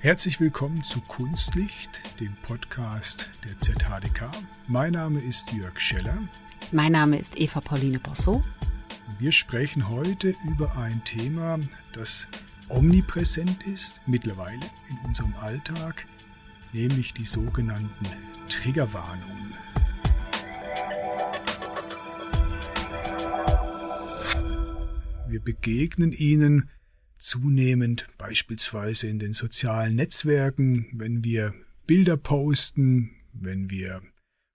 Herzlich willkommen zu Kunstlicht, dem Podcast der ZHDK. Mein Name ist Jörg Scheller. Mein Name ist Eva Pauline Bosso. Wir sprechen heute über ein Thema, das omnipräsent ist mittlerweile in unserem Alltag, nämlich die sogenannten Triggerwarnungen. Wir begegnen ihnen zunehmend beispielsweise in den sozialen Netzwerken, wenn wir Bilder posten, wenn wir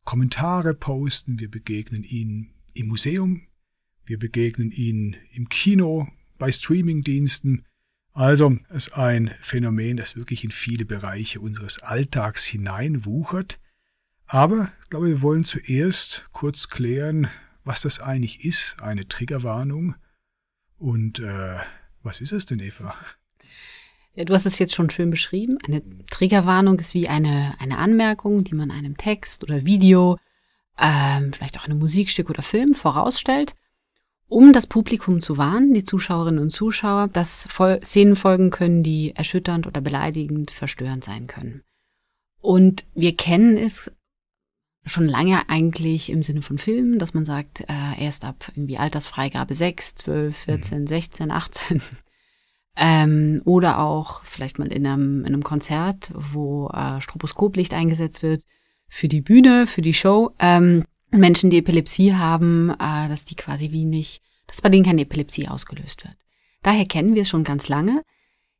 Kommentare posten, wir begegnen ihnen im Museum, wir begegnen ihnen im Kino, bei Streamingdiensten. Also es ist ein Phänomen, das wirklich in viele Bereiche unseres Alltags hineinwuchert. Aber ich glaube, wir wollen zuerst kurz klären, was das eigentlich ist, eine Triggerwarnung und äh, was ist es denn, Eva? Ja, du hast es jetzt schon schön beschrieben. Eine Triggerwarnung ist wie eine, eine Anmerkung, die man einem Text oder Video, ähm, vielleicht auch einem Musikstück oder Film vorausstellt, um das Publikum zu warnen, die Zuschauerinnen und Zuschauer, dass Szenen folgen können, die erschütternd oder beleidigend, verstörend sein können. Und wir kennen es schon lange eigentlich im Sinne von Filmen, dass man sagt, äh, erst ab irgendwie Altersfreigabe 6, 12, 14, 16, 18. Ähm, oder auch vielleicht mal in einem, in einem Konzert, wo äh, Stroboskoplicht eingesetzt wird für die Bühne, für die Show. Ähm, Menschen, die Epilepsie haben, äh, dass die quasi wie nicht, dass bei denen keine Epilepsie ausgelöst wird. Daher kennen wir es schon ganz lange.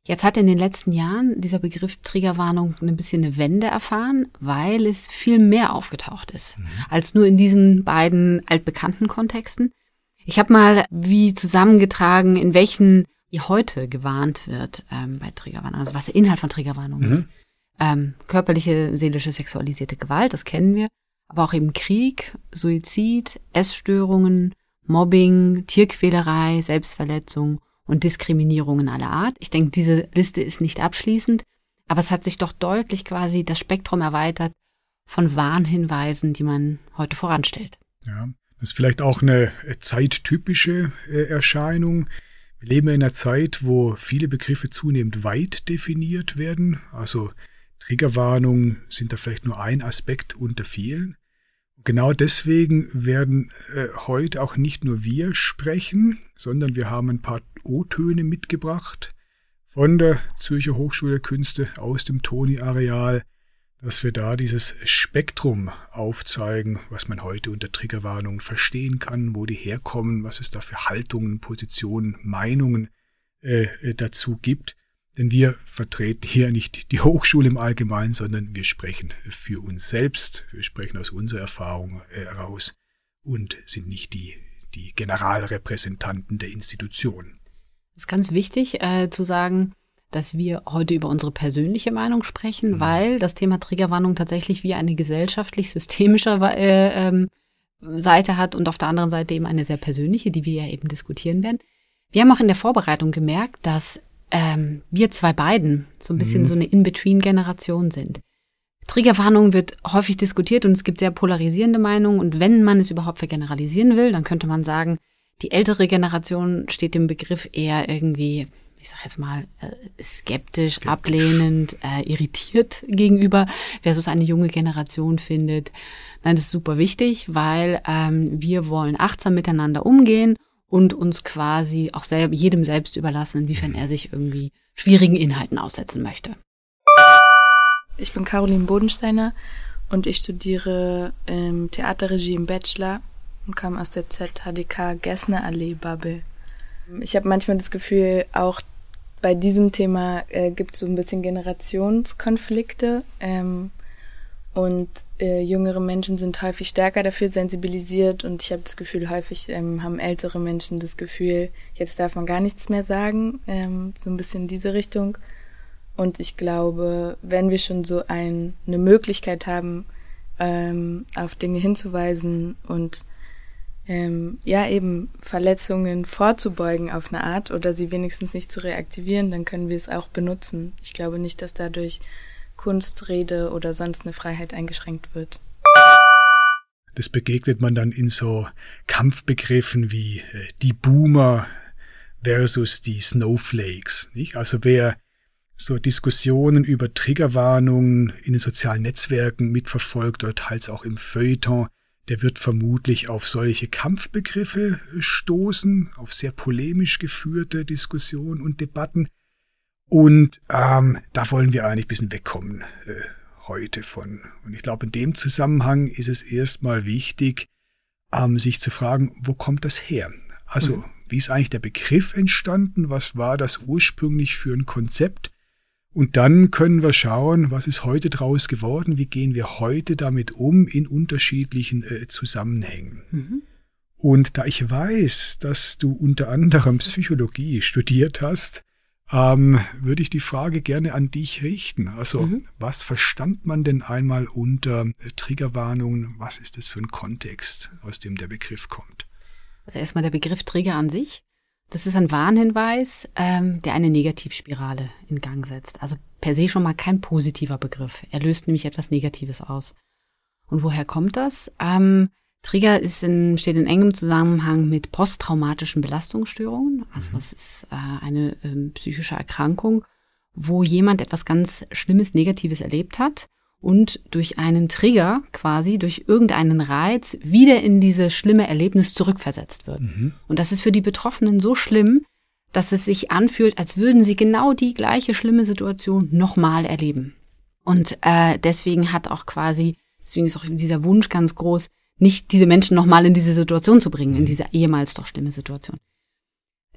Jetzt hat in den letzten Jahren dieser Begriff Triggerwarnung ein bisschen eine Wende erfahren, weil es viel mehr aufgetaucht ist, mhm. als nur in diesen beiden altbekannten Kontexten. Ich habe mal wie zusammengetragen, in welchen wie heute gewarnt wird ähm, bei Triggerwarnung, also was der Inhalt von Triggerwarnung mhm. ist. Ähm, körperliche, seelische, sexualisierte Gewalt, das kennen wir, aber auch eben Krieg, Suizid, Essstörungen, Mobbing, Tierquälerei, Selbstverletzung und Diskriminierungen aller Art. Ich denke, diese Liste ist nicht abschließend, aber es hat sich doch deutlich quasi das Spektrum erweitert von Warnhinweisen, die man heute voranstellt. Ja, das ist vielleicht auch eine zeittypische äh, Erscheinung. Wir leben in einer Zeit, wo viele Begriffe zunehmend weit definiert werden. Also Triggerwarnungen sind da vielleicht nur ein Aspekt unter vielen. Genau deswegen werden äh, heute auch nicht nur wir sprechen, sondern wir haben ein paar O-Töne mitgebracht von der Zürcher Hochschule der Künste aus dem Toni-Areal, dass wir da dieses Spektrum aufzeigen, was man heute unter Triggerwarnungen verstehen kann, wo die herkommen, was es da für Haltungen, Positionen, Meinungen äh, äh dazu gibt. Denn wir vertreten hier nicht die Hochschule im Allgemeinen, sondern wir sprechen für uns selbst, wir sprechen aus unserer Erfahrung heraus und sind nicht die, die Generalrepräsentanten der Institution. Es ist ganz wichtig äh, zu sagen, dass wir heute über unsere persönliche Meinung sprechen, mhm. weil das Thema Triggerwarnung tatsächlich wie eine gesellschaftlich-systemische äh, ähm, Seite hat und auf der anderen Seite eben eine sehr persönliche, die wir ja eben diskutieren werden. Wir haben auch in der Vorbereitung gemerkt, dass ähm, wir zwei beiden so ein bisschen mhm. so eine In-Between-Generation sind. Triggerwarnung wird häufig diskutiert und es gibt sehr polarisierende Meinungen. Und wenn man es überhaupt vergeneralisieren will, dann könnte man sagen, die ältere Generation steht dem Begriff eher irgendwie, ich sag jetzt mal, äh, skeptisch, skeptisch. ablehnend, äh, irritiert gegenüber, versus eine junge Generation findet, nein, das ist super wichtig, weil ähm, wir wollen achtsam miteinander umgehen und uns quasi auch selber, jedem selbst überlassen, inwiefern er sich irgendwie schwierigen Inhalten aussetzen möchte. Ich bin Caroline Bodensteiner und ich studiere ähm, Theaterregie im Bachelor und komme aus der ZHDK Gessner Allee Bubble. Ich habe manchmal das Gefühl, auch bei diesem Thema äh, gibt es so ein bisschen Generationskonflikte. Ähm, und äh, jüngere Menschen sind häufig stärker dafür sensibilisiert und ich habe das Gefühl, häufig ähm, haben ältere Menschen das Gefühl, jetzt darf man gar nichts mehr sagen, ähm, so ein bisschen in diese Richtung. Und ich glaube, wenn wir schon so ein, eine Möglichkeit haben, ähm, auf Dinge hinzuweisen und ähm, ja eben Verletzungen vorzubeugen auf eine Art oder sie wenigstens nicht zu reaktivieren, dann können wir es auch benutzen. Ich glaube nicht, dass dadurch Kunstrede oder sonst eine Freiheit eingeschränkt wird. Das begegnet man dann in so Kampfbegriffen wie äh, die Boomer versus die Snowflakes. Nicht? Also wer so Diskussionen über Triggerwarnungen in den sozialen Netzwerken mitverfolgt oder teils auch im Feuilleton, der wird vermutlich auf solche Kampfbegriffe stoßen, auf sehr polemisch geführte Diskussionen und Debatten. Und ähm, da wollen wir eigentlich ein bisschen wegkommen äh, heute von. Und ich glaube, in dem Zusammenhang ist es erstmal wichtig, ähm, sich zu fragen, wo kommt das her? Also, mhm. wie ist eigentlich der Begriff entstanden? Was war das ursprünglich für ein Konzept? Und dann können wir schauen, was ist heute draus geworden, wie gehen wir heute damit um in unterschiedlichen äh, Zusammenhängen. Mhm. Und da ich weiß, dass du unter anderem Psychologie studiert hast, ähm, würde ich die Frage gerne an dich richten. Also, mhm. was verstand man denn einmal unter äh, Triggerwarnungen? Was ist das für ein Kontext, aus dem der Begriff kommt? Also erstmal der Begriff Trigger an sich. Das ist ein Warnhinweis, ähm, der eine Negativspirale in Gang setzt. Also per se schon mal kein positiver Begriff. Er löst nämlich etwas Negatives aus. Und woher kommt das? Ähm, Trigger ist in, steht in engem Zusammenhang mit posttraumatischen Belastungsstörungen. Also mhm. was ist äh, eine ähm, psychische Erkrankung, wo jemand etwas ganz Schlimmes, Negatives erlebt hat und durch einen Trigger quasi, durch irgendeinen Reiz wieder in diese schlimme Erlebnis zurückversetzt wird. Mhm. Und das ist für die Betroffenen so schlimm, dass es sich anfühlt, als würden sie genau die gleiche schlimme Situation nochmal erleben. Und äh, deswegen hat auch quasi, deswegen ist auch dieser Wunsch ganz groß, nicht diese Menschen nochmal in diese Situation zu bringen, in diese ehemals doch schlimme Situation.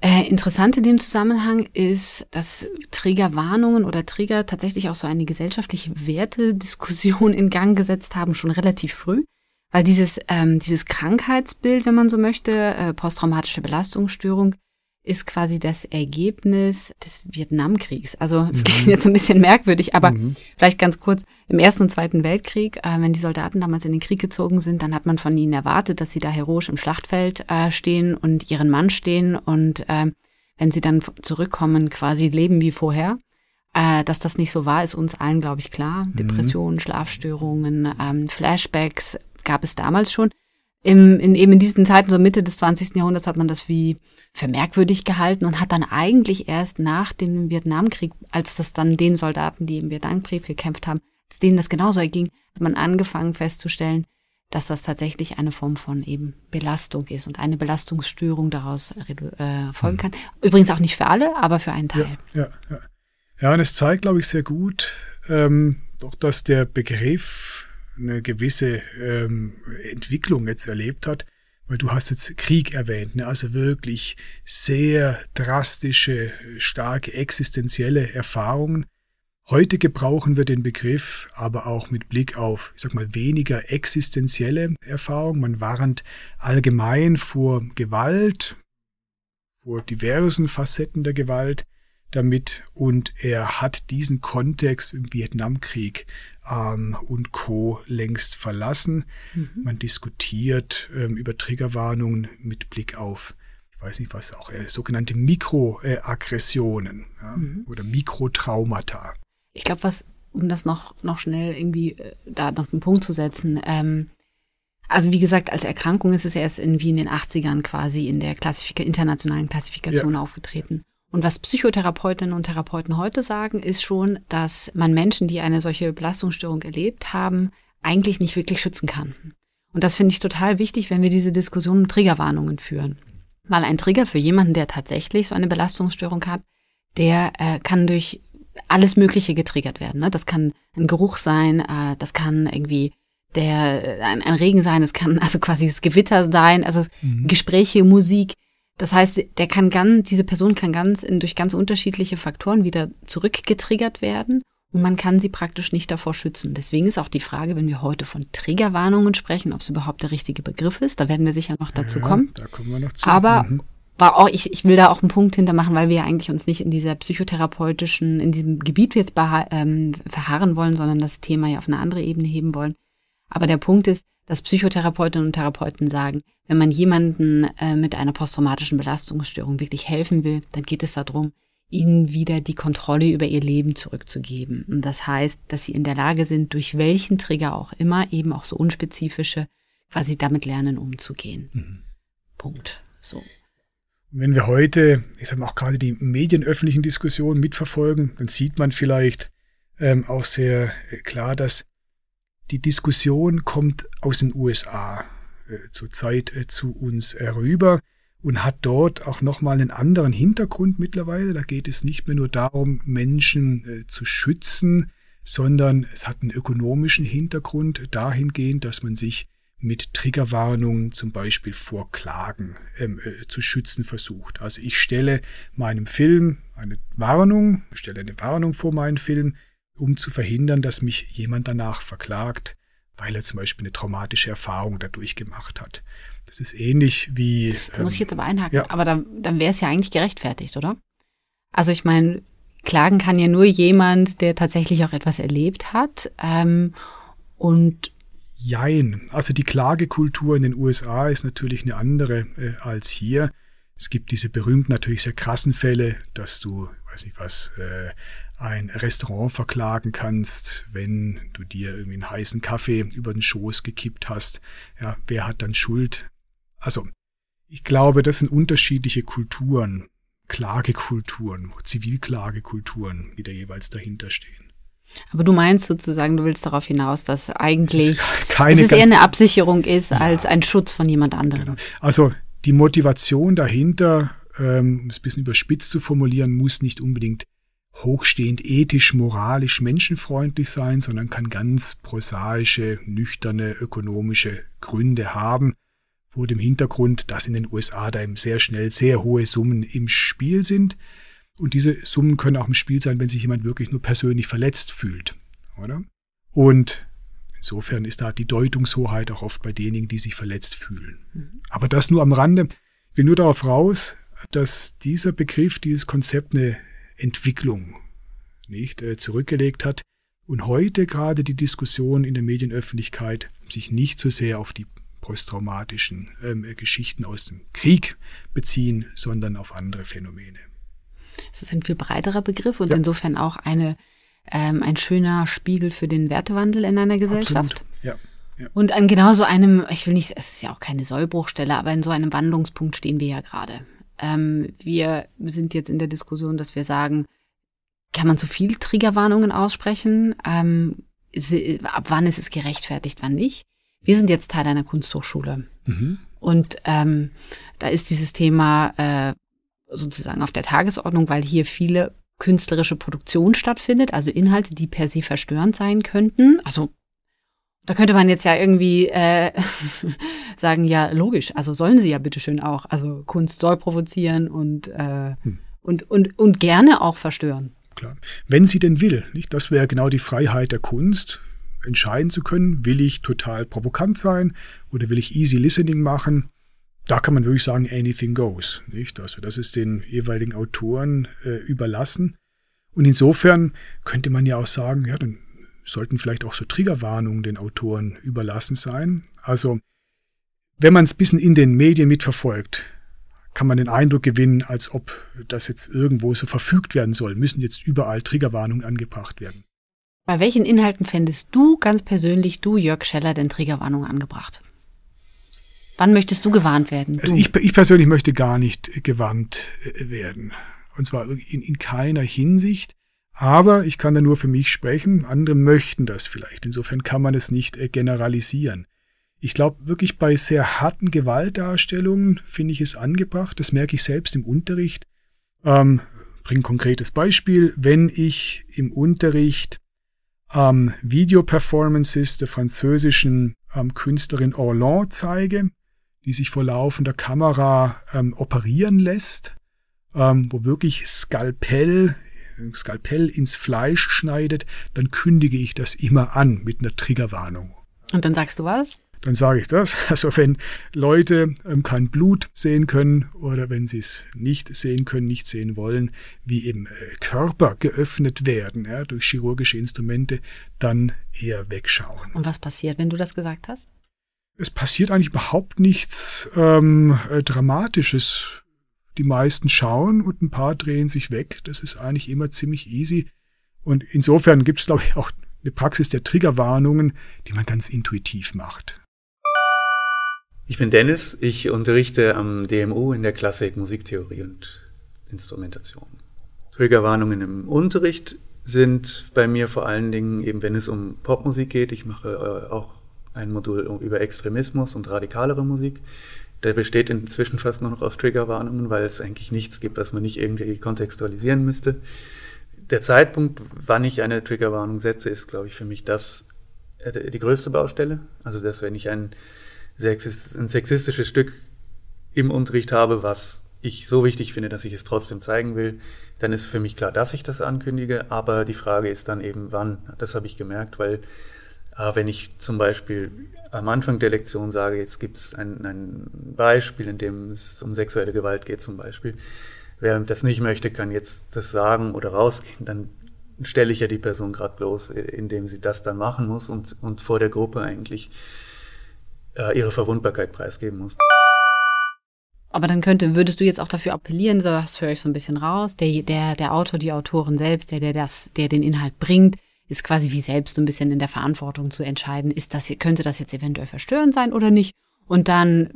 Äh, interessant in dem Zusammenhang ist, dass Trägerwarnungen oder Träger tatsächlich auch so eine gesellschaftliche Wertediskussion in Gang gesetzt haben, schon relativ früh. Weil dieses, ähm, dieses Krankheitsbild, wenn man so möchte, äh, posttraumatische Belastungsstörung, ist quasi das Ergebnis des Vietnamkriegs. Also es mhm. klingt jetzt ein bisschen merkwürdig, aber mhm. vielleicht ganz kurz. Im Ersten und Zweiten Weltkrieg, äh, wenn die Soldaten damals in den Krieg gezogen sind, dann hat man von ihnen erwartet, dass sie da heroisch im Schlachtfeld äh, stehen und ihren Mann stehen und äh, wenn sie dann zurückkommen, quasi leben wie vorher. Äh, dass das nicht so war, ist uns allen, glaube ich, klar. Mhm. Depressionen, Schlafstörungen, ähm, Flashbacks gab es damals schon im, in eben in diesen Zeiten, so Mitte des 20. Jahrhunderts, hat man das wie für merkwürdig gehalten und hat dann eigentlich erst nach dem Vietnamkrieg, als das dann den Soldaten, die im Vietnamkrieg gekämpft haben, als denen das genauso erging, hat man angefangen festzustellen, dass das tatsächlich eine Form von eben Belastung ist und eine Belastungsstörung daraus äh, folgen mhm. kann. Übrigens auch nicht für alle, aber für einen Teil. Ja, ja, ja. ja und es zeigt, glaube ich, sehr gut, ähm, doch, dass der Begriff eine gewisse ähm, Entwicklung jetzt erlebt hat, weil du hast jetzt Krieg erwähnt, ne? also wirklich sehr drastische, starke existenzielle Erfahrungen. Heute gebrauchen wir den Begriff aber auch mit Blick auf, ich sag mal, weniger existenzielle Erfahrungen. Man warnt allgemein vor Gewalt, vor diversen Facetten der Gewalt damit und er hat diesen Kontext im Vietnamkrieg ähm, und Co. längst verlassen. Mhm. Man diskutiert ähm, über Triggerwarnungen mit Blick auf, ich weiß nicht was, auch äh, sogenannte Mikroaggressionen ja, mhm. oder Mikrotraumata. Ich glaube, was, um das noch, noch schnell irgendwie äh, da noch einen Punkt zu setzen, ähm, also wie gesagt, als Erkrankung ist es erst irgendwie in den 80ern quasi in der Klassifika internationalen Klassifikation ja. aufgetreten. Und was Psychotherapeutinnen und Therapeuten heute sagen, ist schon, dass man Menschen, die eine solche Belastungsstörung erlebt haben, eigentlich nicht wirklich schützen kann. Und das finde ich total wichtig, wenn wir diese Diskussion um Triggerwarnungen führen. Weil ein Trigger für jemanden, der tatsächlich so eine Belastungsstörung hat, der äh, kann durch alles Mögliche getriggert werden. Ne? Das kann ein Geruch sein, äh, das kann irgendwie der ein, ein Regen sein, es kann also quasi das Gewitter sein, also mhm. Gespräche, Musik. Das heißt, der kann ganz, diese Person kann ganz in, durch ganz unterschiedliche Faktoren wieder zurückgetriggert werden und man kann sie praktisch nicht davor schützen. Deswegen ist auch die Frage, wenn wir heute von Triggerwarnungen sprechen, ob es überhaupt der richtige Begriff ist. Da werden wir sicher noch dazu ja, kommen. Da kommen wir noch zu. Aber mhm. war auch, ich, ich will da auch einen Punkt hintermachen, weil wir ja eigentlich uns nicht in dieser psychotherapeutischen, in diesem Gebiet jetzt ähm, verharren wollen, sondern das Thema ja auf eine andere Ebene heben wollen. Aber der Punkt ist, dass Psychotherapeutinnen und Therapeuten sagen, wenn man jemanden äh, mit einer posttraumatischen Belastungsstörung wirklich helfen will, dann geht es darum, ihnen wieder die Kontrolle über ihr Leben zurückzugeben. Und das heißt, dass sie in der Lage sind, durch welchen Trigger auch immer, eben auch so unspezifische, quasi damit lernen umzugehen. Mhm. Punkt. So. Und wenn wir heute, ich sage mal auch gerade die medienöffentlichen Diskussionen mitverfolgen, dann sieht man vielleicht ähm, auch sehr äh, klar, dass die Diskussion kommt aus den USA äh, zurzeit äh, zu uns herüber und hat dort auch nochmal einen anderen Hintergrund mittlerweile. Da geht es nicht mehr nur darum, Menschen äh, zu schützen, sondern es hat einen ökonomischen Hintergrund dahingehend, dass man sich mit Triggerwarnungen zum Beispiel vor Klagen ähm, äh, zu schützen versucht. Also ich stelle meinem Film eine Warnung, stelle eine Warnung vor meinen Film, um zu verhindern, dass mich jemand danach verklagt, weil er zum Beispiel eine traumatische Erfahrung dadurch gemacht hat. Das ist ähnlich wie. Da muss ich jetzt aber einhaken, ja. aber dann, dann wäre es ja eigentlich gerechtfertigt, oder? Also ich meine, klagen kann ja nur jemand, der tatsächlich auch etwas erlebt hat. Ähm, und Jein. Also die Klagekultur in den USA ist natürlich eine andere äh, als hier. Es gibt diese berühmten, natürlich sehr krassen Fälle, dass du, weiß nicht was, äh, ein Restaurant verklagen kannst, wenn du dir irgendwie einen heißen Kaffee über den Schoß gekippt hast. Ja, wer hat dann Schuld? Also, ich glaube, das sind unterschiedliche Kulturen, Klagekulturen, Zivilklagekulturen, die da jeweils dahinter stehen. Aber du meinst sozusagen, du willst darauf hinaus, dass eigentlich keine dass es eher eine Absicherung ist ja. als ein Schutz von jemand anderem. Genau. Also die Motivation dahinter, ähm, um es ein bisschen überspitzt zu formulieren, muss nicht unbedingt hochstehend ethisch, moralisch, menschenfreundlich sein, sondern kann ganz prosaische, nüchterne, ökonomische Gründe haben, vor dem Hintergrund, dass in den USA da eben sehr schnell sehr hohe Summen im Spiel sind. Und diese Summen können auch im Spiel sein, wenn sich jemand wirklich nur persönlich verletzt fühlt, oder? Und insofern ist da die Deutungshoheit auch oft bei denjenigen, die sich verletzt fühlen. Mhm. Aber das nur am Rande. Ich will nur darauf raus, dass dieser Begriff, dieses Konzept eine Entwicklung nicht äh, zurückgelegt hat und heute gerade die Diskussion in der Medienöffentlichkeit sich nicht so sehr auf die posttraumatischen ähm, Geschichten aus dem Krieg beziehen, sondern auf andere Phänomene. Es ist ein viel breiterer Begriff und ja. insofern auch eine, ähm, ein schöner Spiegel für den Wertewandel in einer Gesellschaft. Ja. Ja. Und an genauso einem, ich will nicht, es ist ja auch keine Sollbruchstelle, aber in so einem Wandlungspunkt stehen wir ja gerade. Ähm, wir sind jetzt in der Diskussion, dass wir sagen, kann man zu viel Triggerwarnungen aussprechen? Ähm, ab wann ist es gerechtfertigt, wann nicht? Wir sind jetzt Teil einer Kunsthochschule. Mhm. Und ähm, da ist dieses Thema äh, sozusagen auf der Tagesordnung, weil hier viele künstlerische Produktion stattfindet, also Inhalte, die per se verstörend sein könnten. Also da könnte man jetzt ja irgendwie äh, sagen, ja, logisch, also sollen sie ja bitteschön auch. Also Kunst soll provozieren und, äh, hm. und, und, und gerne auch verstören. Klar. Wenn sie denn will, nicht? Das wäre genau die Freiheit der Kunst, entscheiden zu können, will ich total provokant sein oder will ich easy listening machen da kann man wirklich sagen, anything goes. Nicht? Also das ist den jeweiligen Autoren äh, überlassen. Und insofern könnte man ja auch sagen, ja, dann sollten vielleicht auch so Triggerwarnungen den Autoren überlassen sein. Also wenn man es ein bisschen in den Medien mitverfolgt, kann man den Eindruck gewinnen, als ob das jetzt irgendwo so verfügt werden soll. Müssen jetzt überall Triggerwarnungen angebracht werden. Bei welchen Inhalten fändest du ganz persönlich, du Jörg Scheller, denn Triggerwarnungen angebracht? Wann möchtest du gewarnt werden? Also ich, ich, persönlich möchte gar nicht gewarnt äh, werden. Und zwar in, in keiner Hinsicht. Aber ich kann da nur für mich sprechen. Andere möchten das vielleicht. Insofern kann man es nicht äh, generalisieren. Ich glaube, wirklich bei sehr harten Gewaltdarstellungen finde ich es angebracht. Das merke ich selbst im Unterricht. Ähm, bringe ein konkretes Beispiel. Wenn ich im Unterricht ähm, Video-Performances der französischen ähm, Künstlerin Orlan zeige, die sich vor laufender Kamera ähm, operieren lässt, ähm, wo wirklich Skalpell, Skalpell ins Fleisch schneidet, dann kündige ich das immer an mit einer Triggerwarnung. Und dann sagst du was? Dann sage ich das. Also wenn Leute ähm, kein Blut sehen können oder wenn sie es nicht sehen können, nicht sehen wollen, wie eben äh, Körper geöffnet werden ja, durch chirurgische Instrumente, dann eher wegschauen. Und was passiert, wenn du das gesagt hast? es passiert eigentlich überhaupt nichts ähm, äh, Dramatisches. Die meisten schauen und ein paar drehen sich weg. Das ist eigentlich immer ziemlich easy. Und insofern gibt es, glaube ich, auch eine Praxis der Triggerwarnungen, die man ganz intuitiv macht. Ich bin Dennis, ich unterrichte am DMU in der Klassik Musiktheorie und Instrumentation. Triggerwarnungen im Unterricht sind bei mir vor allen Dingen eben, wenn es um Popmusik geht. Ich mache äh, auch ein Modul über Extremismus und radikalere Musik. Der besteht inzwischen fast nur noch aus Triggerwarnungen, weil es eigentlich nichts gibt, was man nicht irgendwie kontextualisieren müsste. Der Zeitpunkt, wann ich eine Triggerwarnung setze, ist, glaube ich, für mich das äh, die größte Baustelle. Also, dass wenn ich ein, ein sexistisches Stück im Unterricht habe, was ich so wichtig finde, dass ich es trotzdem zeigen will, dann ist für mich klar, dass ich das ankündige. Aber die Frage ist dann eben, wann. Das habe ich gemerkt, weil äh, wenn ich zum Beispiel am Anfang der Lektion sage, jetzt gibt es ein, ein Beispiel, in dem es um sexuelle Gewalt geht zum Beispiel. Wer das nicht möchte, kann jetzt das sagen oder rausgehen. Dann stelle ich ja die Person gerade bloß, indem sie das dann machen muss und, und vor der Gruppe eigentlich äh, ihre Verwundbarkeit preisgeben muss. Aber dann könnte, würdest du jetzt auch dafür appellieren, so das höre ich so ein bisschen raus, der, der, der Autor, die Autorin selbst, der, der das, der den Inhalt bringt, ist quasi wie selbst so ein bisschen in der Verantwortung zu entscheiden, ist das, könnte das jetzt eventuell verstörend sein oder nicht? Und dann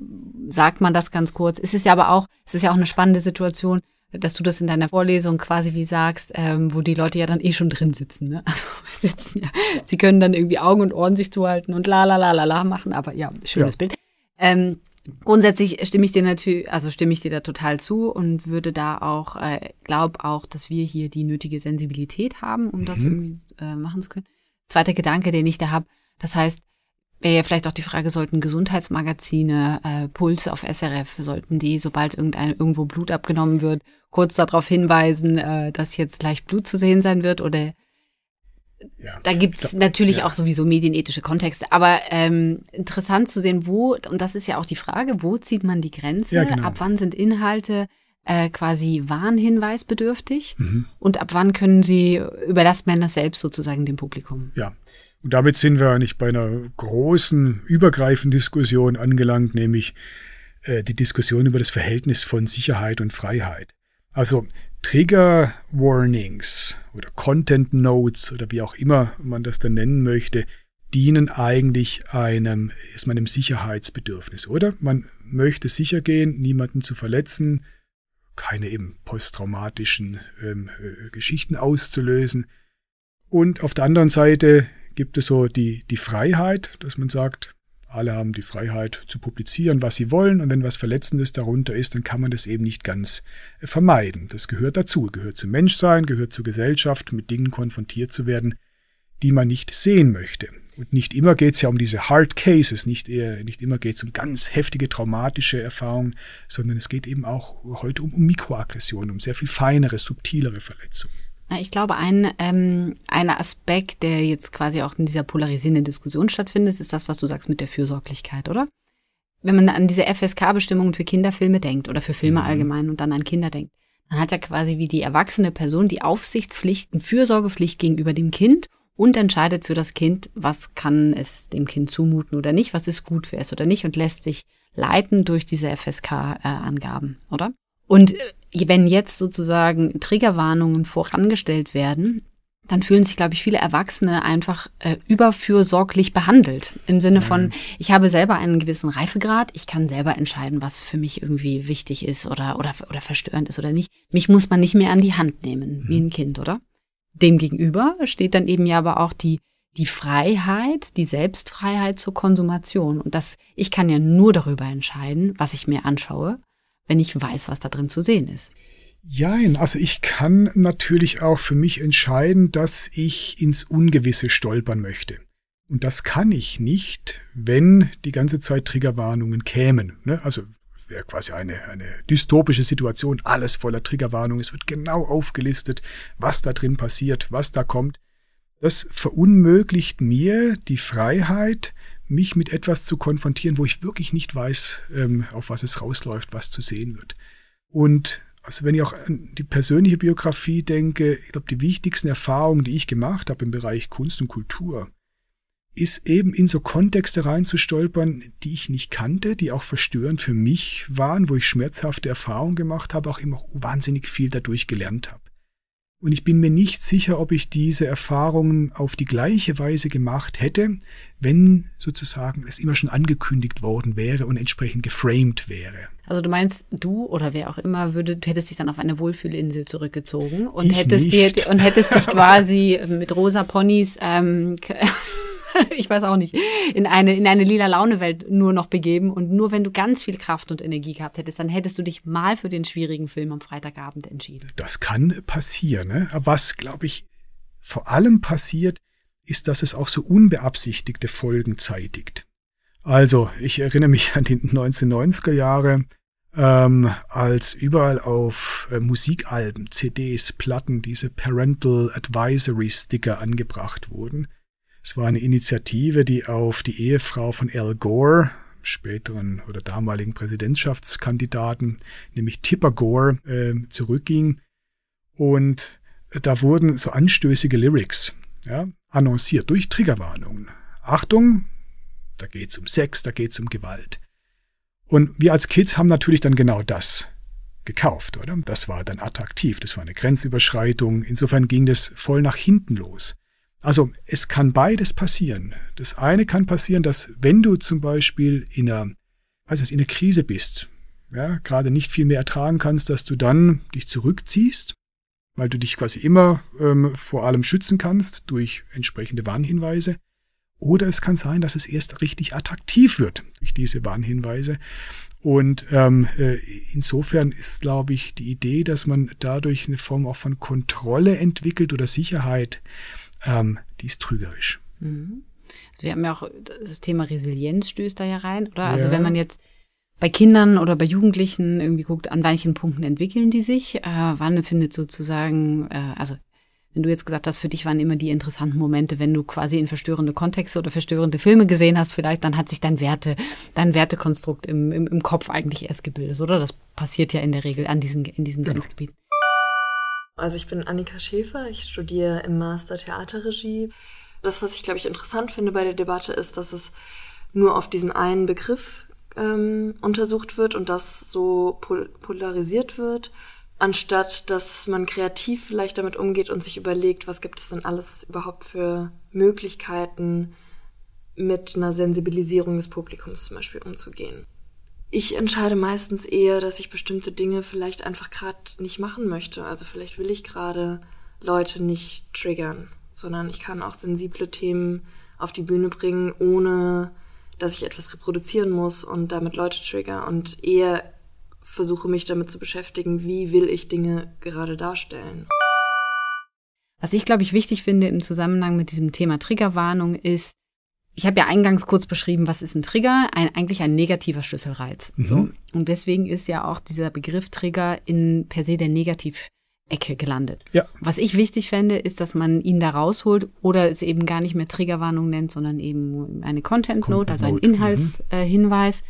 sagt man das ganz kurz. Es ist ja aber auch, es ist ja auch eine spannende Situation, dass du das in deiner Vorlesung quasi wie sagst, ähm, wo die Leute ja dann eh schon drin sitzen. Ne? Also sitzen ja, sie können dann irgendwie Augen und Ohren sich zuhalten und la la la la la machen, aber ja, schönes ja. Bild. Ähm, Grundsätzlich stimme ich dir natürlich, also stimme ich dir da total zu und würde da auch, äh, glaube auch, dass wir hier die nötige Sensibilität haben, um mhm. das irgendwie äh, machen zu können. Zweiter Gedanke, den ich da habe, das heißt, wäre ja vielleicht auch die Frage, sollten Gesundheitsmagazine, äh, Puls auf SRF, sollten die, sobald irgendein, irgendwo Blut abgenommen wird, kurz darauf hinweisen, äh, dass jetzt gleich Blut zu sehen sein wird oder ja. Da gibt's natürlich ja. auch sowieso medienethische Kontexte. Aber ähm, interessant zu sehen, wo, und das ist ja auch die Frage, wo zieht man die Grenze? Ja, genau. Ab wann sind Inhalte äh, quasi warnhinweisbedürftig? Mhm. Und ab wann können sie, überlässt man das selbst sozusagen dem Publikum? Ja. Und damit sind wir nicht bei einer großen, übergreifenden Diskussion angelangt, nämlich äh, die Diskussion über das Verhältnis von Sicherheit und Freiheit. Also Trigger Warnings oder Content Notes oder wie auch immer man das dann nennen möchte, dienen eigentlich einem, ist man einem Sicherheitsbedürfnis, oder? Man möchte sicher gehen, niemanden zu verletzen, keine eben posttraumatischen ähm, äh, Geschichten auszulösen. Und auf der anderen Seite gibt es so die, die Freiheit, dass man sagt, alle haben die Freiheit zu publizieren, was sie wollen. Und wenn was Verletzendes darunter ist, dann kann man das eben nicht ganz äh, vermeiden. Das gehört dazu, gehört zum Menschsein, gehört zur Gesellschaft, mit Dingen konfrontiert zu werden, die man nicht sehen möchte. Und nicht immer geht es ja um diese Hard Cases, nicht, eher, nicht immer geht es um ganz heftige traumatische Erfahrungen, sondern es geht eben auch heute um, um Mikroaggressionen, um sehr viel feinere, subtilere Verletzungen. Ich glaube, ein, ähm, ein Aspekt, der jetzt quasi auch in dieser polarisierenden Diskussion stattfindet, ist das, was du sagst mit der Fürsorglichkeit, oder? Wenn man an diese FSK-Bestimmungen für Kinderfilme denkt oder für Filme mhm. allgemein und dann an Kinder denkt, dann hat ja quasi wie die erwachsene Person die Aufsichtspflicht, Fürsorgepflicht gegenüber dem Kind und entscheidet für das Kind, was kann es dem Kind zumuten oder nicht, was ist gut für es oder nicht und lässt sich leiten durch diese FSK-Angaben, äh, oder? Und äh, wenn jetzt sozusagen Triggerwarnungen vorangestellt werden, dann fühlen sich, glaube ich, viele Erwachsene einfach äh, überfürsorglich behandelt. Im Sinne von, mhm. ich habe selber einen gewissen Reifegrad, ich kann selber entscheiden, was für mich irgendwie wichtig ist oder, oder, oder verstörend ist oder nicht. Mich muss man nicht mehr an die Hand nehmen, mhm. wie ein Kind, oder? Demgegenüber steht dann eben ja aber auch die, die Freiheit, die Selbstfreiheit zur Konsumation. Und das, ich kann ja nur darüber entscheiden, was ich mir anschaue wenn ich weiß, was da drin zu sehen ist. Jein, also ich kann natürlich auch für mich entscheiden, dass ich ins Ungewisse stolpern möchte. Und das kann ich nicht, wenn die ganze Zeit Triggerwarnungen kämen. Ne? Also wäre quasi eine, eine dystopische Situation, alles voller Triggerwarnungen, es wird genau aufgelistet, was da drin passiert, was da kommt. Das verunmöglicht mir die Freiheit, mich mit etwas zu konfrontieren, wo ich wirklich nicht weiß, ähm, auf was es rausläuft, was zu sehen wird. Und also wenn ich auch an die persönliche Biografie denke, ich glaube, die wichtigsten Erfahrungen, die ich gemacht habe im Bereich Kunst und Kultur, ist eben in so Kontexte reinzustolpern, die ich nicht kannte, die auch verstörend für mich waren, wo ich schmerzhafte Erfahrungen gemacht habe, auch immer wahnsinnig viel dadurch gelernt habe. Und ich bin mir nicht sicher, ob ich diese Erfahrungen auf die gleiche Weise gemacht hätte, wenn sozusagen es immer schon angekündigt worden wäre und entsprechend geframed wäre. Also du meinst, du oder wer auch immer würde, du hättest dich dann auf eine Wohlfühlinsel zurückgezogen und Ich hättest nicht. dir und hättest dich quasi mit rosa Ponys ähm, ich weiß auch nicht, in eine, in eine lila Laune-Welt nur noch begeben. Und nur wenn du ganz viel Kraft und Energie gehabt hättest, dann hättest du dich mal für den schwierigen Film am Freitagabend entschieden. Das kann passieren. Ne? Was, glaube ich, vor allem passiert, ist, dass es auch so unbeabsichtigte Folgen zeitigt. Also, ich erinnere mich an die 1990er Jahre, ähm, als überall auf äh, Musikalben, CDs, Platten diese Parental Advisory Sticker angebracht wurden. Es war eine Initiative, die auf die Ehefrau von Al Gore, späteren oder damaligen Präsidentschaftskandidaten, nämlich Tipper Gore, äh, zurückging. Und da wurden so anstößige Lyrics ja, annonciert durch Triggerwarnungen. Achtung, da geht's um Sex, da geht's um Gewalt. Und wir als Kids haben natürlich dann genau das gekauft, oder? Das war dann attraktiv, das war eine Grenzüberschreitung. Insofern ging das voll nach hinten los. Also es kann beides passieren. Das eine kann passieren, dass wenn du zum Beispiel in einer, weiß was, in einer Krise bist, ja, gerade nicht viel mehr ertragen kannst, dass du dann dich zurückziehst, weil du dich quasi immer ähm, vor allem schützen kannst durch entsprechende Warnhinweise. Oder es kann sein, dass es erst richtig attraktiv wird durch diese Warnhinweise. Und ähm, äh, insofern ist, glaube ich, die Idee, dass man dadurch eine Form auch von Kontrolle entwickelt oder Sicherheit, ähm, die ist trügerisch. Mhm. Also wir haben ja auch das Thema Resilienz stößt da ja rein, oder? Also Ja. wenn man jetzt bei Kindern oder bei Jugendlichen irgendwie guckt, an welchen Punkten entwickeln die sich, äh, wann findet sozusagen, äh, also wenn du jetzt gesagt hast, für dich waren immer die interessanten Momente, wenn du quasi in verstörende Kontexte oder verstörende Filme gesehen hast, vielleicht, dann hat sich dein Werte, dein Wertekonstrukt im, im, im Kopf eigentlich erst gebildet, oder? Das passiert ja in der Regel an diesen, in diesen Genau. Grenzgebieten. Also ich bin Annika Schäfer, ich studiere im Master Theaterregie. Das, was ich, glaube ich, interessant finde bei der Debatte, ist, dass es nur auf diesen einen Begriff ähm, untersucht wird und das so pol polarisiert wird, anstatt dass man kreativ vielleicht damit umgeht und sich überlegt, was gibt es denn alles überhaupt für Möglichkeiten, mit einer Sensibilisierung des Publikums zum Beispiel umzugehen. Ich entscheide meistens eher, dass ich bestimmte Dinge vielleicht einfach gerade nicht machen möchte. Also vielleicht will ich gerade Leute nicht triggern, sondern ich kann auch sensible Themen auf die Bühne bringen, ohne dass ich etwas reproduzieren muss und damit Leute trigger und eher versuche mich damit zu beschäftigen, wie will ich Dinge gerade darstellen. Was ich, glaube ich, wichtig finde im Zusammenhang mit diesem Thema Triggerwarnung ist, ich habe ja eingangs kurz beschrieben, was ist ein Trigger? Ein, eigentlich ein negativer Schlüsselreiz. Mhm. So. Und deswegen ist ja auch dieser Begriff Trigger in per se der Negativecke gelandet. Ja. Was ich wichtig fände, ist, dass man ihn da rausholt oder es eben gar nicht mehr Triggerwarnung nennt, sondern eben eine Content Note, also ein Content Note, mhm. Inhaltshinweis.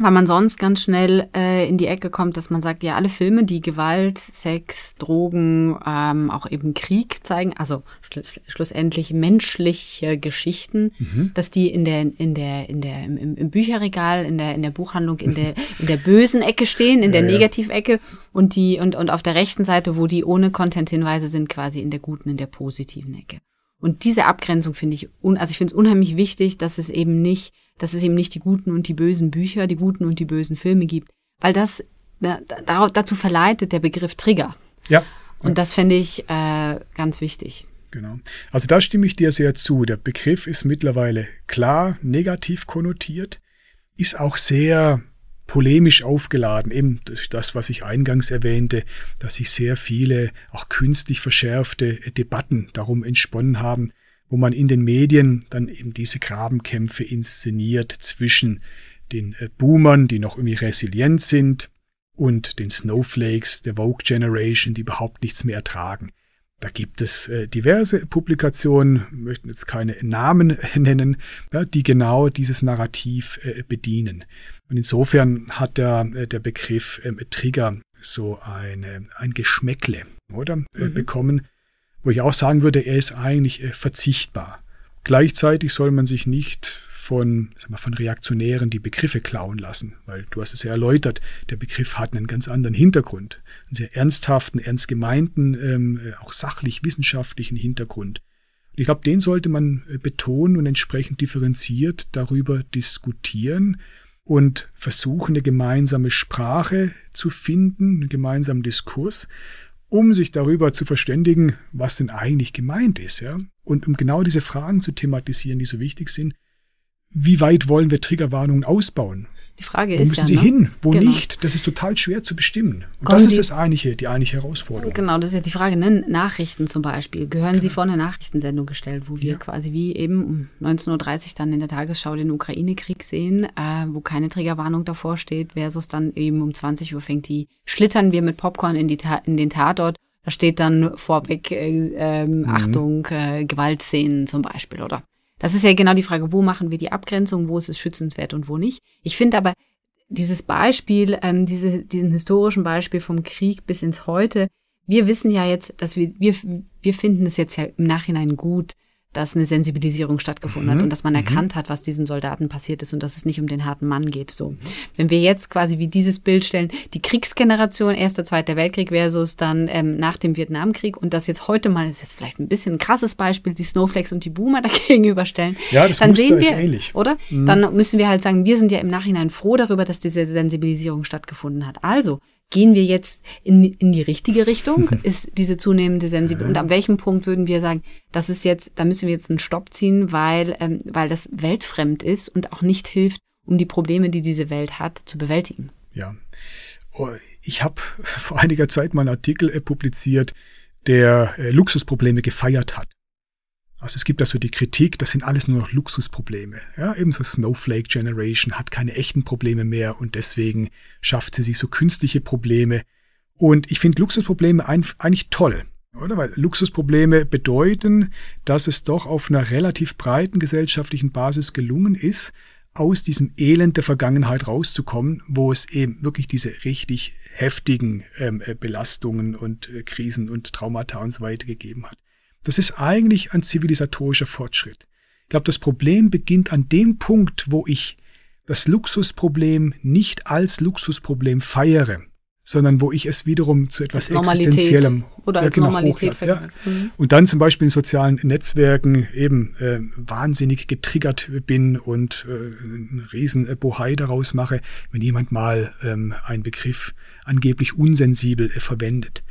Weil man sonst ganz schnell äh, in die Ecke kommt, dass man sagt, ja, alle Filme, die Gewalt, Sex, Drogen, ähm, auch eben Krieg zeigen, also schluss, schlussendlich menschliche Geschichten, Mhm. dass die in der, in der, in der, im, im Bücherregal, in der, in der Buchhandlung, in der, in der bösen Ecke stehen, in der Ja, ja. Negativecke und die, und, und auf der rechten Seite, wo die ohne Content-Hinweise sind, quasi in der guten, in der positiven Ecke. Und diese Abgrenzung finde ich, un, also ich finde es unheimlich wichtig, dass es eben nicht, dass es eben nicht die guten und die bösen Bücher, die guten und die bösen Filme gibt, weil das na, da, dazu verleitet der Begriff Trigger. Ja, Und das finde ich äh, ganz wichtig. Genau. Also da stimme ich dir sehr zu. Der Begriff ist mittlerweile klar negativ konnotiert, ist auch sehr polemisch aufgeladen, eben das, was ich eingangs erwähnte, dass sich sehr viele auch künstlich verschärfte Debatten darum entsponnen haben, wo man in den Medien dann eben diese Grabenkämpfe inszeniert zwischen den äh, Boomern, die noch irgendwie resilient sind, und den Snowflakes der Vogue Generation, die überhaupt nichts mehr ertragen. Da gibt es äh, diverse Publikationen, möchten jetzt keine Namen nennen, die genau dieses Narrativ äh, bedienen. Und insofern hat der, äh, der Begriff ähm, Trigger so eine, ein Geschmäckle, oder? Äh, bekommen, wo ich auch sagen würde, er ist eigentlich verzichtbar. Gleichzeitig soll man sich nicht von, sag mal, von Reaktionären die Begriffe klauen lassen, weil du hast es ja erläutert, der Begriff hat einen ganz anderen Hintergrund, einen sehr ernsthaften, ernst gemeinten, ähm, äh, auch sachlich wissenschaftlichen Hintergrund. Und ich glaube, den sollte man äh, betonen und entsprechend differenziert darüber diskutieren und versuchen, eine gemeinsame Sprache zu finden, einen gemeinsamen Diskurs, um sich darüber zu verständigen, was denn eigentlich gemeint ist, ja. Und um genau diese Fragen zu thematisieren, die so wichtig sind, wie weit wollen wir Triggerwarnungen ausbauen? Die Frage wo ist müssen ja, sie ne? hin? Wo Genau. nicht? Das ist total schwer zu bestimmen. Und Kommen das ist das eigentliche, die eigentliche Herausforderung. Genau, das ist ja die Frage, ne? Nachrichten zum Beispiel. Gehören Sie vor eine Nachrichtensendung gestellt, wo wir Genau. Ja. quasi wie eben um 19.30 Uhr dann in der Tagesschau den Ukraine-Krieg sehen, äh, wo keine Triggerwarnung davor steht, versus dann eben um 20 Uhr fängt die, schlittern wir mit Popcorn in, die Ta in den Tatort. Da steht dann vorweg, äh, ähm, Mhm. Achtung, äh, Gewaltszenen zum Beispiel, oder? Das ist ja genau die Frage, wo machen wir die Abgrenzung, wo ist es schützenswert und wo nicht. Ich finde aber dieses Beispiel, ähm, diese, diesen historischen Beispiel vom Krieg bis ins Heute, wir wissen ja jetzt, dass wir, wir, wir finden es jetzt ja im Nachhinein gut, dass eine Sensibilisierung stattgefunden hat und dass man erkannt hat, was diesen Soldaten passiert ist und dass es nicht um den harten Mann geht. So, wenn wir jetzt quasi wie dieses Bild stellen, die Kriegsgeneration Erster, Zweiter Weltkrieg versus dann ähm, nach dem Vietnamkrieg und das jetzt heute mal ist jetzt vielleicht ein bisschen ein krasses Beispiel, die Snowflakes und die Boomer dagegenüberstellen, Ja, das dann Muster sehen ist wir, ähnlich. oder? Dann müssen wir halt sagen, wir sind ja im Nachhinein froh darüber, dass diese Sensibilisierung stattgefunden hat. Also gehen wir jetzt in, in die richtige Richtung? Ist diese zunehmende Sensibilisierung? Und an welchem Punkt würden wir sagen, das ist jetzt, da müssen wir jetzt einen Stopp ziehen, weil, ähm, weil das weltfremd ist und auch nicht hilft, um die Probleme, die diese Welt hat, zu bewältigen? Ja. Oh, Ich habe vor einiger Zeit mal einen Artikel äh, publiziert, der äh, Luxusprobleme gefeiert hat. Also es gibt da so die Kritik, das sind alles nur noch Luxusprobleme. Ja, ebenso Snowflake Generation hat keine echten Probleme mehr und deswegen schafft sie sich so künstliche Probleme. Und ich finde Luxusprobleme eigentlich toll, oder? Weil Luxusprobleme bedeuten, dass es doch auf einer relativ breiten gesellschaftlichen Basis gelungen ist, aus diesem Elend der Vergangenheit rauszukommen, wo es eben wirklich diese richtig heftigen ähm, äh, Belastungen und äh, Krisen und Traumata und so weiter gegeben hat. Das ist eigentlich ein zivilisatorischer Fortschritt. Ich glaube, das Problem beginnt an dem Punkt, wo ich das Luxusproblem nicht als Luxusproblem feiere, sondern wo ich es wiederum zu etwas Existenziellem oder als genau, Normalität ja. Mhm. Und dann zum Beispiel in sozialen Netzwerken eben äh, wahnsinnig getriggert bin und äh, einen riesen äh, Bohai daraus mache, wenn jemand mal ähm, einen Begriff angeblich unsensibel äh, verwendet.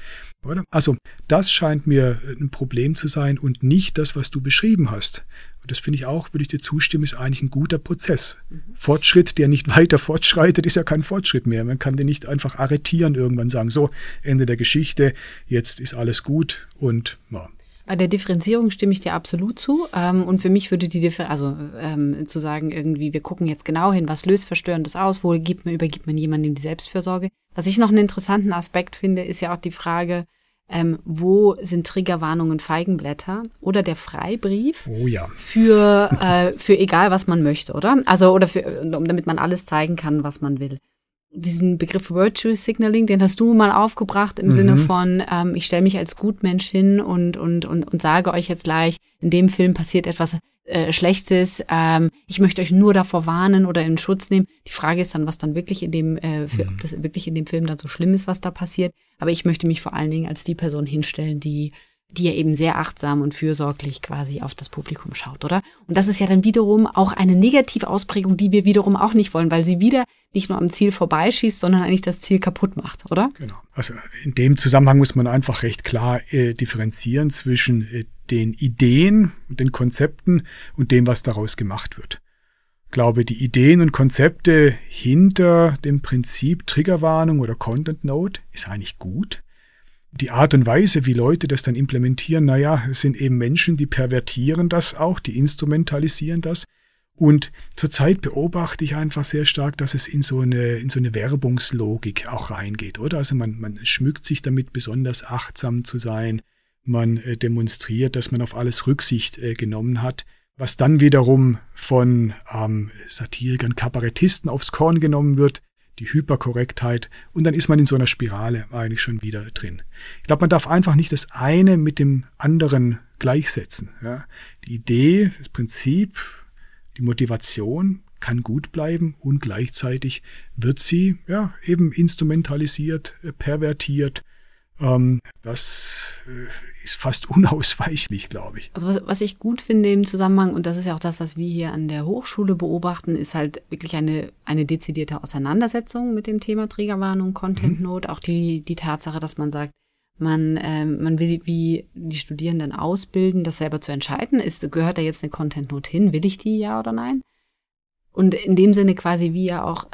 Oder? Also das scheint mir äh, ein Problem zu sein und nicht das, was du beschrieben hast. Und das finde ich auch, würde ich dir zustimmen, ist eigentlich ein guter Prozess. Fortschritt, der nicht weiter fortschreitet, ist ja kein Fortschritt mehr. Man kann den nicht einfach arretieren, irgendwann sagen, so, Ende der Geschichte, jetzt ist alles gut und ja. Bei der Differenzierung stimme ich dir absolut zu. Ähm, und für mich würde die Differ also ähm, zu sagen, irgendwie, wir gucken jetzt genau hin, was löst Verstörendes aus, wo gibt man, übergibt man jemandem die Selbstfürsorge. Was ich noch einen interessanten Aspekt finde, ist ja auch die Frage, ähm, wo sind Triggerwarnungen Feigenblätter oder der Freibrief Oh ja. für, äh, für egal, was man möchte, oder? Also, oder für, damit man alles zeigen kann, was man will. Diesen Begriff Virtue Signaling, den hast du mal aufgebracht im Sinne von, ähm, ich stelle mich als Gutmensch hin und, und, und, und sage euch jetzt gleich, in dem Film passiert etwas äh, Schlechtes, ähm, ich möchte euch nur davor warnen oder in Schutz nehmen. Die Frage ist dann, was dann wirklich in dem, äh, für, ob das wirklich in dem Film dann so schlimm ist, was da passiert. Aber ich möchte mich vor allen Dingen als die Person hinstellen, die die ja eben sehr achtsam und fürsorglich quasi auf das Publikum schaut, oder? Und das ist ja dann wiederum auch eine negative Ausprägung, die wir wiederum auch nicht wollen, weil sie wieder nicht nur am Ziel vorbeischießt, sondern eigentlich das Ziel kaputt macht, oder? Genau. Also in dem Zusammenhang muss man einfach recht klar äh, differenzieren zwischen äh, den Ideen, den Konzepten und dem, was daraus gemacht wird. Ich glaube, die Ideen und Konzepte hinter dem Prinzip Triggerwarnung oder Content Note ist eigentlich gut. Die Art und Weise, wie Leute das dann implementieren, naja, es sind eben Menschen, die pervertieren das auch, die instrumentalisieren das. Und zurzeit beobachte ich einfach sehr stark, dass es in so eine, in so eine Werbungslogik auch reingeht, oder? Also man, man schmückt sich damit, besonders achtsam zu sein. Man äh, demonstriert, dass man auf alles Rücksicht äh, genommen hat, was dann wiederum von ähm, Satirikern, Kabarettisten aufs Korn genommen wird, die Hyperkorrektheit, und dann ist man in so einer Spirale eigentlich schon wieder drin. Ich glaube, man darf einfach nicht das eine mit dem anderen gleichsetzen. Ja? Die Idee, das Prinzip, die Motivation kann gut bleiben und gleichzeitig wird sie ja eben instrumentalisiert, äh, pervertiert. Ähm, das äh, ist fast unausweichlich, glaube ich. Also was, was ich gut finde im Zusammenhang, und das ist ja auch das, was wir hier an der Hochschule beobachten, ist halt wirklich eine, eine dezidierte Auseinandersetzung mit dem Thema Trägerwarnung, Content Note, mhm. auch die, die Tatsache, dass man sagt, man, ähm, man will wie die Studierenden ausbilden, das selber zu entscheiden. Ist, gehört da jetzt eine Content Note hin? Will ich die ja oder nein? Und in dem Sinne quasi wie ja auch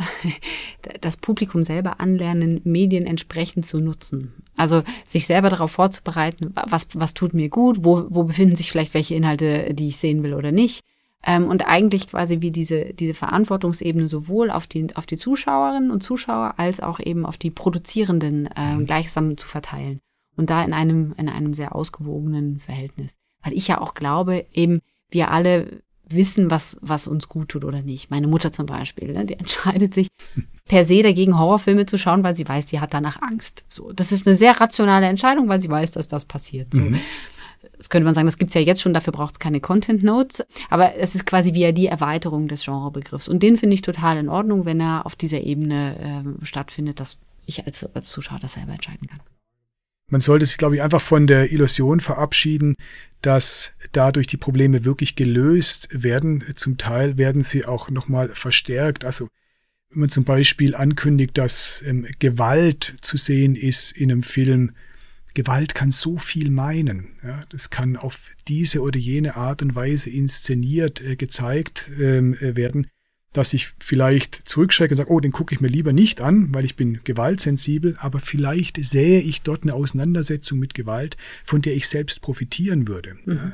das Publikum selber anlernen, Medien entsprechend zu nutzen. Also sich selber darauf vorzubereiten, was, was tut mir gut, wo, wo befinden sich vielleicht welche Inhalte, die ich sehen will oder nicht. Ähm, und eigentlich quasi wie diese, diese Verantwortungsebene sowohl auf die, auf die Zuschauerinnen und Zuschauer als auch eben auf die Produzierenden äh, gleichsam zu verteilen. Und da in einem, in einem sehr ausgewogenen Verhältnis. Weil ich ja auch glaube, eben wir alle wissen, was, was uns gut tut oder nicht. Meine Mutter zum Beispiel, ne, die entscheidet sich per se dagegen, Horrorfilme zu schauen, weil sie weiß, sie hat danach Angst. So, das ist eine sehr rationale Entscheidung, weil sie weiß, dass das passiert. So. Mhm. Das könnte man sagen, das gibt's ja jetzt schon, dafür braucht es keine Content Notes. Aber es ist quasi wie die Erweiterung des Genrebegriffs. Und den finde ich total in Ordnung, wenn er auf dieser Ebene äh, stattfindet, dass ich als, als Zuschauer das selber entscheiden kann. Man sollte sich, glaube ich, einfach von der Illusion verabschieden, dass dadurch die Probleme wirklich gelöst werden. Zum Teil werden sie auch nochmal verstärkt. Also wenn man zum Beispiel ankündigt, dass ähm, Gewalt zu sehen ist in einem Film, Gewalt kann so viel meinen. Ja, das kann auf diese oder jene Art und Weise inszeniert, äh, gezeigt ähm, äh, werden dass ich vielleicht zurückschrecke und sage, oh, den gucke ich mir lieber nicht an, weil ich bin gewaltsensibel, aber vielleicht sähe ich dort eine Auseinandersetzung mit Gewalt, von der ich selbst profitieren würde. Mhm.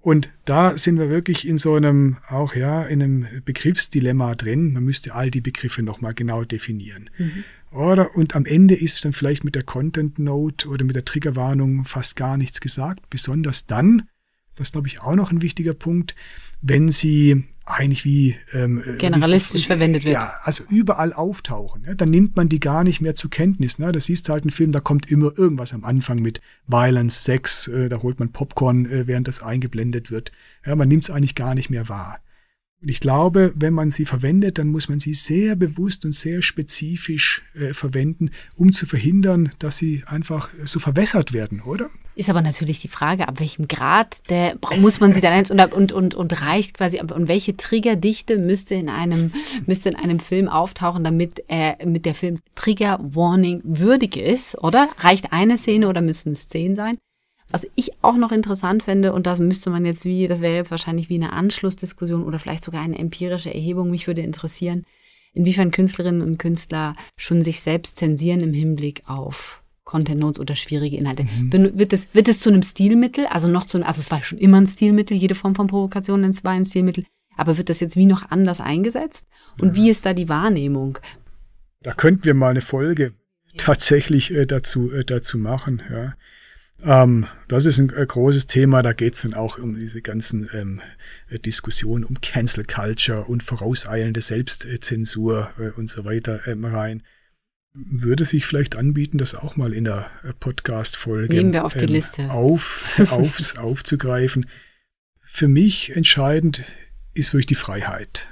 Und da sind wir wirklich in so einem, auch ja, in einem Begriffsdilemma drin. Man müsste all die Begriffe nochmal genau definieren. Mhm. Oder, und am Ende ist dann vielleicht mit der Content Note oder mit der Triggerwarnung fast gar nichts gesagt, besonders dann, das glaube ich auch noch ein wichtiger Punkt, wenn sie eigentlich wie ähm, äh, generalistisch wie, verwendet wird. Ja, also überall auftauchen. Ja, dann nimmt man die gar nicht mehr zur Kenntnis. Ne? Das siehst halt einen Film, da kommt immer irgendwas am Anfang mit Violence, Sex, äh, da holt man Popcorn, äh, während das eingeblendet wird. Ja, man nimmt es eigentlich gar nicht mehr wahr. Und ich glaube, wenn man sie verwendet, dann muss man sie sehr bewusst und sehr spezifisch äh, verwenden, um zu verhindern, dass sie einfach so verwässert werden, oder? Ist aber natürlich die Frage, ab welchem Grad der, muss man sie dann eins und, und, und, und reicht quasi, und welche Triggerdichte müsste in einem, müsste in einem Film auftauchen, damit er mit der Film Trigger Warning würdig ist, oder? Reicht eine Szene oder müssen es zehn sein? Was ich auch noch interessant fände, und das müsste man jetzt wie, das wäre jetzt wahrscheinlich wie eine Anschlussdiskussion oder vielleicht sogar eine empirische Erhebung, mich würde interessieren, inwiefern Künstlerinnen und Künstler schon sich selbst zensieren im Hinblick auf Content Notes oder schwierige Inhalte. Mhm. Wird es, wird es zu einem Stilmittel, also noch zu, also es war schon immer ein Stilmittel, jede Form von Provokation es war ein Stilmittel, aber wird das jetzt wie noch anders eingesetzt? Und ja. wie ist da die Wahrnehmung? Da könnten wir mal eine Folge tatsächlich äh, dazu, äh, dazu machen, ja. Ähm, das ist ein äh, großes Thema, da geht es dann auch um diese ganzen ähm, äh, Diskussionen um Cancel Culture und vorauseilende Selbstzensur äh, und so weiter ähm, rein. Würde sich vielleicht anbieten, das auch mal in der äh, Podcast-Folge auf ähm. Auf, auf, aufzugreifen. Für mich entscheidend ist wirklich die Freiheit.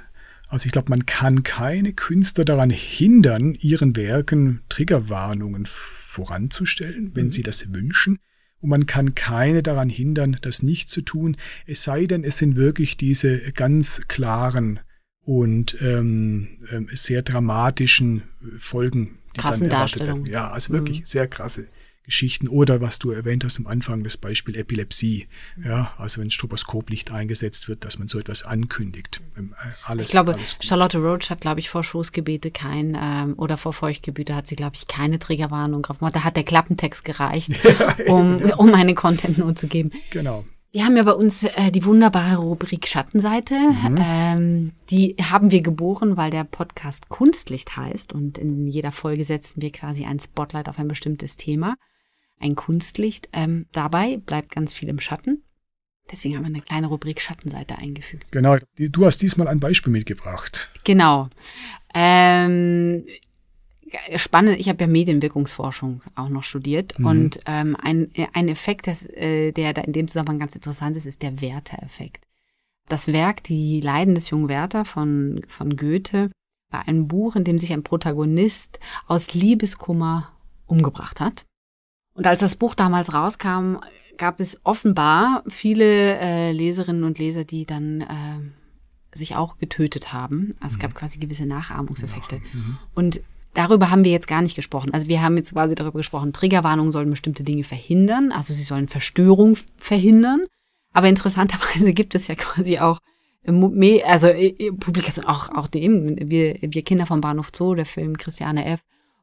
Also ich glaube, man kann keine Künstler daran hindern, ihren Werken Triggerwarnungen voranzustellen, wenn mhm. sie das wünschen und man kann keine daran hindern, das nicht zu tun, es sei denn, es sind wirklich diese ganz klaren und ähm, ähm sehr dramatischen Folgen, die Krassen dann erwartet werden. Ja, also wirklich mhm. sehr krasse Geschichten oder was du erwähnt hast am Anfang, das Beispiel Epilepsie. Ja, also wenn Stroboskoplicht eingesetzt wird, dass man so etwas ankündigt. Ähm, äh, alles, ich glaube, Charlotte Roach hat, glaube ich, vor Stoßgebete kein ähm, oder vor Feuchtgebete hat sie, glaube ich, keine Triggerwarnung drauf Da hat der Klappentext gereicht, um, um eine Content-Note zu geben. Genau. Wir haben ja bei uns äh, die wunderbare Rubrik Schattenseite. Mhm. Ähm, die haben wir geboren, weil der Podcast Kunstlicht heißt und in jeder Folge setzen wir quasi ein Spotlight auf ein bestimmtes Thema ein Kunstlicht. Ähm, dabei bleibt ganz viel im Schatten. Deswegen haben wir eine kleine Rubrik Schattenseite eingefügt. Genau, du hast diesmal ein Beispiel mitgebracht. Genau. Ähm, spannend, ich habe ja Medienwirkungsforschung auch noch studiert mhm. und ähm, ein, ein Effekt, das, äh, der da in dem Zusammenhang ganz interessant ist, ist der Werteeffekt. Das Werk Die Leiden des jungen Werther von, von Goethe war ein Buch, in dem sich ein Protagonist aus Liebeskummer umgebracht hat. Und als das Buch damals rauskam, gab es offenbar viele äh, Leserinnen und Leser, die dann äh, sich auch getötet haben. Also es gab mhm. quasi gewisse Nachahmungseffekte. Mhm. Und darüber haben wir jetzt gar nicht gesprochen. Also wir haben jetzt quasi darüber gesprochen, Triggerwarnungen sollen bestimmte Dinge verhindern, also sie sollen Verstörung verhindern. Aber interessanterweise gibt es ja quasi auch also Publikation, auch, auch dem, wir, wir Kinder vom Bahnhof Zoo, der Film Christiane F.,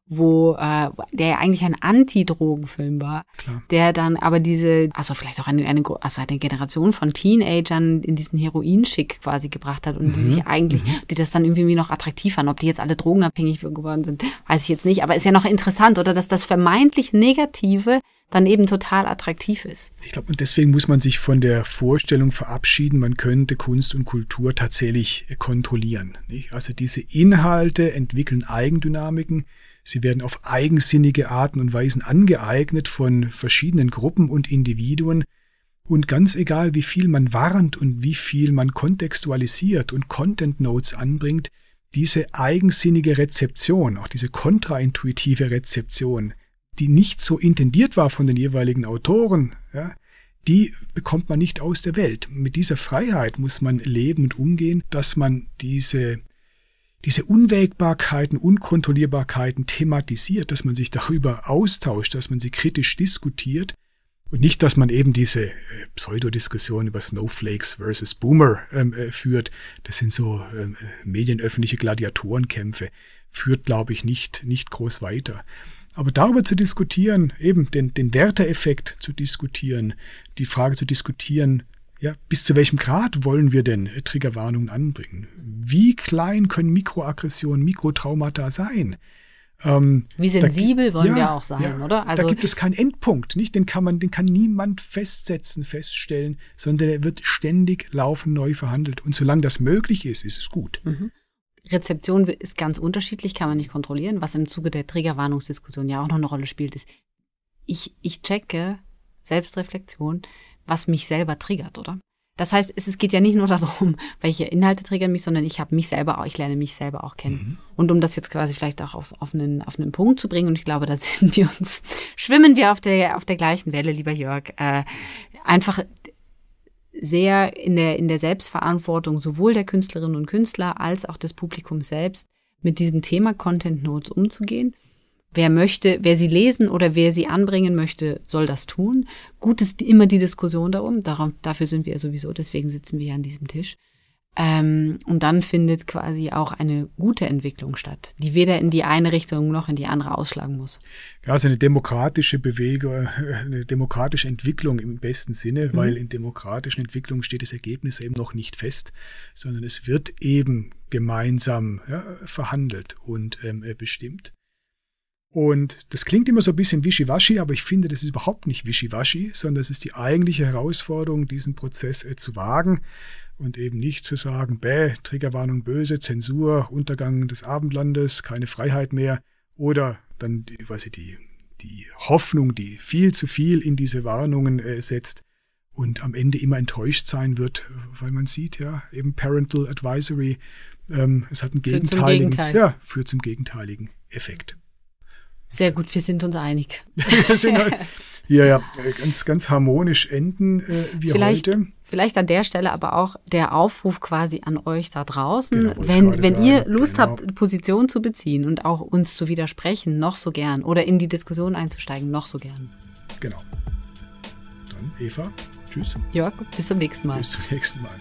wo äh, der ja eigentlich ein Anti-Drogenfilm war, Klar. der dann aber diese, also vielleicht auch eine, eine, also eine Generation von Teenagern in diesen Heroinschick quasi gebracht hat und mhm. die sich eigentlich, mhm. die das dann irgendwie noch attraktiv fanden. Ob die jetzt alle drogenabhängig geworden sind, weiß ich jetzt nicht. Aber ist ja noch interessant, oder dass das vermeintlich Negative dann eben total attraktiv ist. Ich glaube, und deswegen muss man sich von der Vorstellung verabschieden, man könnte Kunst und Kultur tatsächlich kontrollieren. Nicht? Also diese Inhalte entwickeln Eigendynamiken, Sie werden auf eigensinnige Arten und Weisen angeeignet von verschiedenen Gruppen und Individuen. Und ganz egal, wie viel man warnt und wie viel man kontextualisiert und Content Notes anbringt, diese eigensinnige Rezeption, auch diese kontraintuitive Rezeption, die nicht so intendiert war von den jeweiligen Autoren, ja, die bekommt man nicht aus der Welt. Mit dieser Freiheit muss man leben und umgehen, dass man diese diese Unwägbarkeiten, Unkontrollierbarkeiten thematisiert, dass man sich darüber austauscht, dass man sie kritisch diskutiert und nicht, dass man eben diese äh, Pseudodiskussion über Snowflakes versus Boomer ähm, äh, führt. Das sind so ähm, medienöffentliche Gladiatorenkämpfe. Führt, glaube ich, nicht, nicht groß weiter. Aber darüber zu diskutieren, eben den, den Werteeffekt zu diskutieren, die Frage zu diskutieren, ja, bis zu welchem Grad wollen wir denn Triggerwarnungen anbringen? Wie klein können Mikroaggressionen, Mikrotraumata sein? Ähm, Wie sensibel da, wollen ja, wir auch sein, ja, oder? Also, da gibt es keinen Endpunkt, nicht? Den kann man, den kann niemand festsetzen, feststellen, sondern der wird ständig laufend neu verhandelt. Und solange das möglich ist, ist es gut. Mhm. Rezeption ist ganz unterschiedlich, kann man nicht kontrollieren. Was im Zuge der Triggerwarnungsdiskussion ja auch noch eine Rolle spielt, ist, ich, ich checke Selbstreflexion, was mich selber triggert, oder? Das heißt, es, geht ja nicht nur darum, welche Inhalte triggern mich, sondern ich habe mich selber auch, ich lerne mich selber auch kennen. Mhm. Und um das jetzt quasi vielleicht auch auf, auf, einen, auf einen Punkt zu bringen, und ich glaube, da sind wir uns, schwimmen wir auf der, auf der gleichen Welle, lieber Jörg, äh, einfach sehr in der, in der Selbstverantwortung sowohl der Künstlerinnen und Künstler als auch des Publikums selbst mit diesem Thema Content Notes umzugehen Wer möchte, wer sie lesen oder wer sie anbringen möchte, soll das tun. Gut ist immer die Diskussion darum. Darum, dafür sind wir ja sowieso, deswegen sitzen wir ja an diesem Tisch. Ähm, und dann findet quasi auch eine gute Entwicklung statt, die weder in die eine Richtung noch in die andere ausschlagen muss. Ja, also eine demokratische Bewegung, eine demokratische Entwicklung im besten Sinne, mhm. weil in demokratischen Entwicklungen steht das Ergebnis eben noch nicht fest, sondern es wird eben gemeinsam ja, verhandelt und ähm, bestimmt. Und das klingt immer so ein bisschen wischiwaschi, aber ich finde, das ist überhaupt nicht wischiwaschi, sondern es ist die eigentliche Herausforderung, diesen Prozess äh, zu wagen und eben nicht zu sagen, bäh, Triggerwarnung böse, Zensur, Untergang des Abendlandes, keine Freiheit mehr oder dann die, weiß ich, die, die Hoffnung, die viel zu viel in diese Warnungen äh, setzt und am Ende immer enttäuscht sein wird, weil man sieht ja eben Parental Advisory, ähm, es hat einen gegenteiligen, Gegenteil. ja, führt zum gegenteiligen Effekt. Sehr gut, wir sind uns einig. wir sind halt hier ja ganz, ganz harmonisch enden äh, wie vielleicht, heute. Vielleicht an der Stelle aber auch der Aufruf quasi an euch da draußen. Genau, wenn wenn ihr Lust genau. habt, Position zu beziehen und auch uns zu widersprechen, noch so gern. Oder in die Diskussion einzusteigen, noch so gern. Genau. Dann Eva, tschüss. Jörg, bis zum nächsten Mal. Bis zum nächsten Mal.